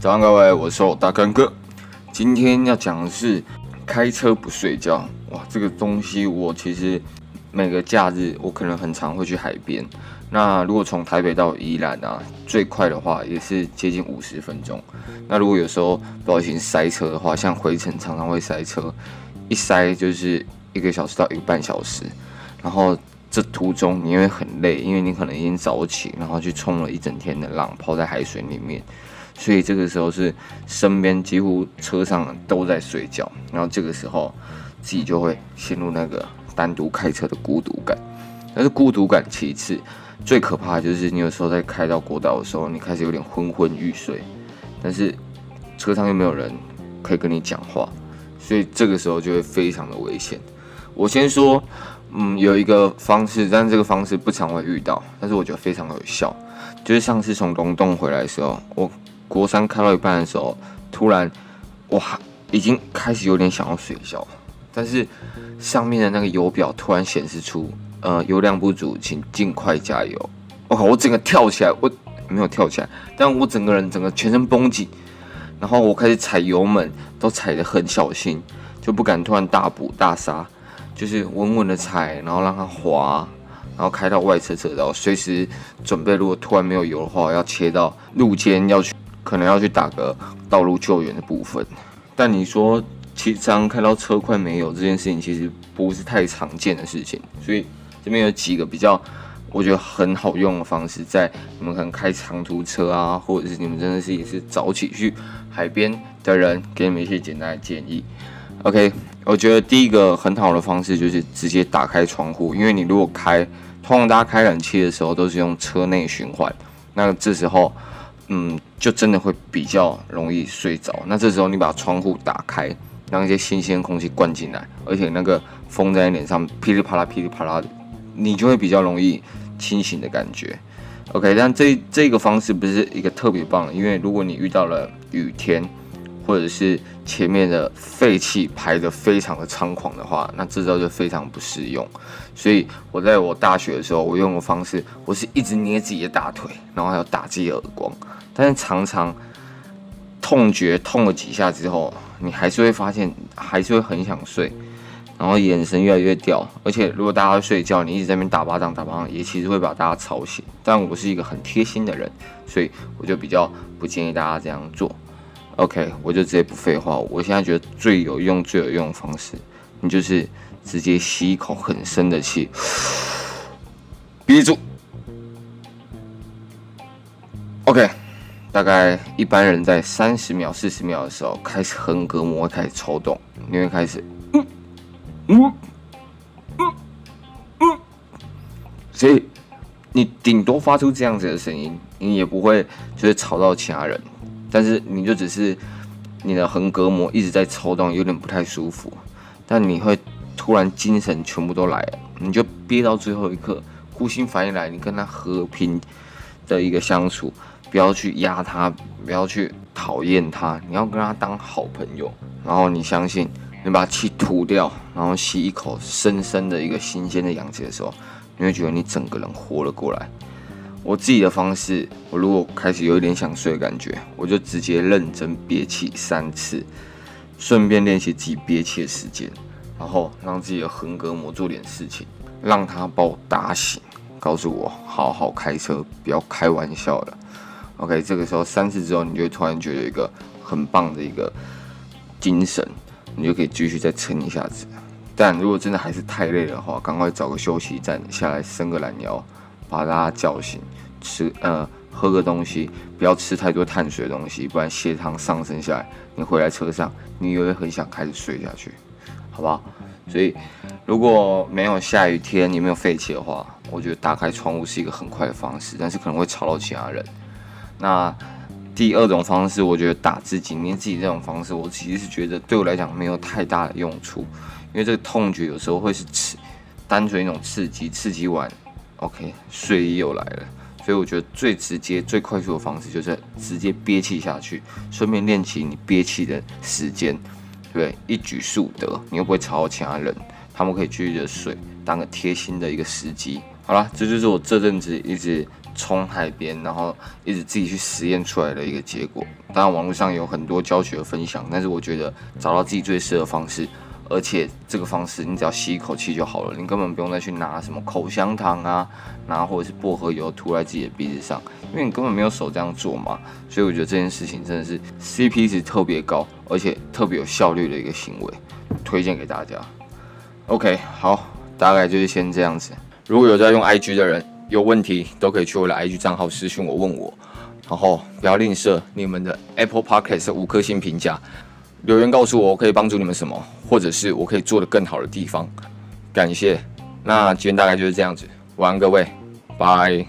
早上各位，我是大干哥。今天要讲的是开车不睡觉。哇，这个东西我其实每个假日我可能很常会去海边。那如果从台北到宜兰啊，最快的话也是接近五十分钟。那如果有时候不小心塞车的话，像回程常常会塞车，一塞就是一个小时到一个半小时。然后这途中你会很累，因为你可能已经早起，然后去冲了一整天的浪，泡在海水里面。所以这个时候是身边几乎车上都在睡觉，然后这个时候自己就会陷入那个单独开车的孤独感。但是孤独感其次，最可怕的就是你有时候在开到国道的时候，你开始有点昏昏欲睡，但是车上又没有人可以跟你讲话，所以这个时候就会非常的危险。我先说，嗯，有一个方式，但这个方式不常会遇到，但是我觉得非常有效，就是上次从龙洞回来的时候，我。国三开到一半的时候，突然，哇，已经开始有点想要睡觉，但是上面的那个油表突然显示出，呃，油量不足，请尽快加油。我靠，我整个跳起来，我没有跳起来，但我整个人整个全身绷紧，然后我开始踩油门，都踩得很小心，就不敢突然大补大刹，就是稳稳的踩，然后让它滑，然后开到外侧车道，随时准备，如果突然没有油的话，要切到路肩要去。可能要去打个道路救援的部分，但你说其实常开到车快没有这件事情，其实不是太常见的事情。所以这边有几个比较我觉得很好用的方式，在你们可能开长途车啊，或者是你们真的是也是早起去海边的人，给你们一些简单的建议。OK，我觉得第一个很好的方式就是直接打开窗户，因为你如果开，通常大家开冷气的时候都是用车内循环，那这时候。嗯，就真的会比较容易睡着。那这时候你把窗户打开，让一些新鲜空气灌进来，而且那个风在脸上噼里啪啦、噼里啪啦的，你就会比较容易清醒的感觉。OK，但这这个方式不是一个特别棒，因为如果你遇到了雨天，或者是前面的废气排得非常的猖狂的话，那这招就非常不适用。所以我在我大学的时候，我用的方式，我是一直捏自己的大腿，然后还有打自己耳光。但是常常痛觉痛了几下之后，你还是会发现，还是会很想睡，然后眼神越来越掉。而且如果大家睡觉，你一直在那边打巴掌打巴掌，也其实会把大家吵醒。但我是一个很贴心的人，所以我就比较不建议大家这样做。OK，我就直接不废话。我现在觉得最有用、最有用的方式，你就是直接吸一口很深的气，憋住。OK。大概一般人在三十秒、四十秒的时候，开始横膈膜开始抽动，你会开始，嗯嗯嗯嗯，所以你顶多发出这样子的声音，你也不会就是吵到其他人，但是你就只是你的横膈膜一直在抽动，有点不太舒服，但你会突然精神全部都来了，你就憋到最后一刻，呼吸反应来，你跟他和平的一个相处。不要去压他，不要去讨厌他，你要跟他当好朋友。然后你相信，你把气吐掉，然后吸一口深深的一个新鲜的氧气的时候，你会觉得你整个人活了过来。我自己的方式，我如果开始有一点想睡的感觉，我就直接认真憋气三次，顺便练习自己憋气的时间，然后让自己的横膈膜做点事情，让它把我打醒，告诉我好好开车，不要开玩笑了。OK，这个时候三次之后，你就会突然觉得一个很棒的一个精神，你就可以继续再撑一下子。但如果真的还是太累的话，赶快找个休息站下来伸个懒腰，把大家叫醒，吃呃喝个东西，不要吃太多碳水的东西，不然血糖上升下来，你回来车上你也会很想开始睡下去，好不好？所以如果没有下雨天，你没有废气的话，我觉得打开窗户是一个很快的方式，但是可能会吵到其他人。那第二种方式，我觉得打自己、捏自己这种方式，我其实是觉得对我来讲没有太大的用处，因为这个痛觉有时候会是刺，单纯一种刺激，刺激完，OK，睡衣又来了，所以我觉得最直接、最快速的方式就是直接憋气下去，顺便练习你憋气的时间，对，一举数得，你又不会吵到其他人，他们可以继续的睡，当个贴心的一个司机。好了，这就是我这阵子一直冲海边，然后一直自己去实验出来的一个结果。当然，网络上有很多教学分享，但是我觉得找到自己最适合的方式，而且这个方式你只要吸一口气就好了，你根本不用再去拿什么口香糖啊，拿或者是薄荷油涂在自己的鼻子上，因为你根本没有手这样做嘛。所以我觉得这件事情真的是 CP 值特别高，而且特别有效率的一个行为，推荐给大家。OK，好，大概就是先这样子。如果有在用 IG 的人，有问题都可以去我的 IG 账号私信我问我，然后不要吝啬你们的 Apple Podcast 五颗星评价，留言告诉我我可以帮助你们什么，或者是我可以做的更好的地方。感谢，那今天大概就是这样子，晚安各位，拜。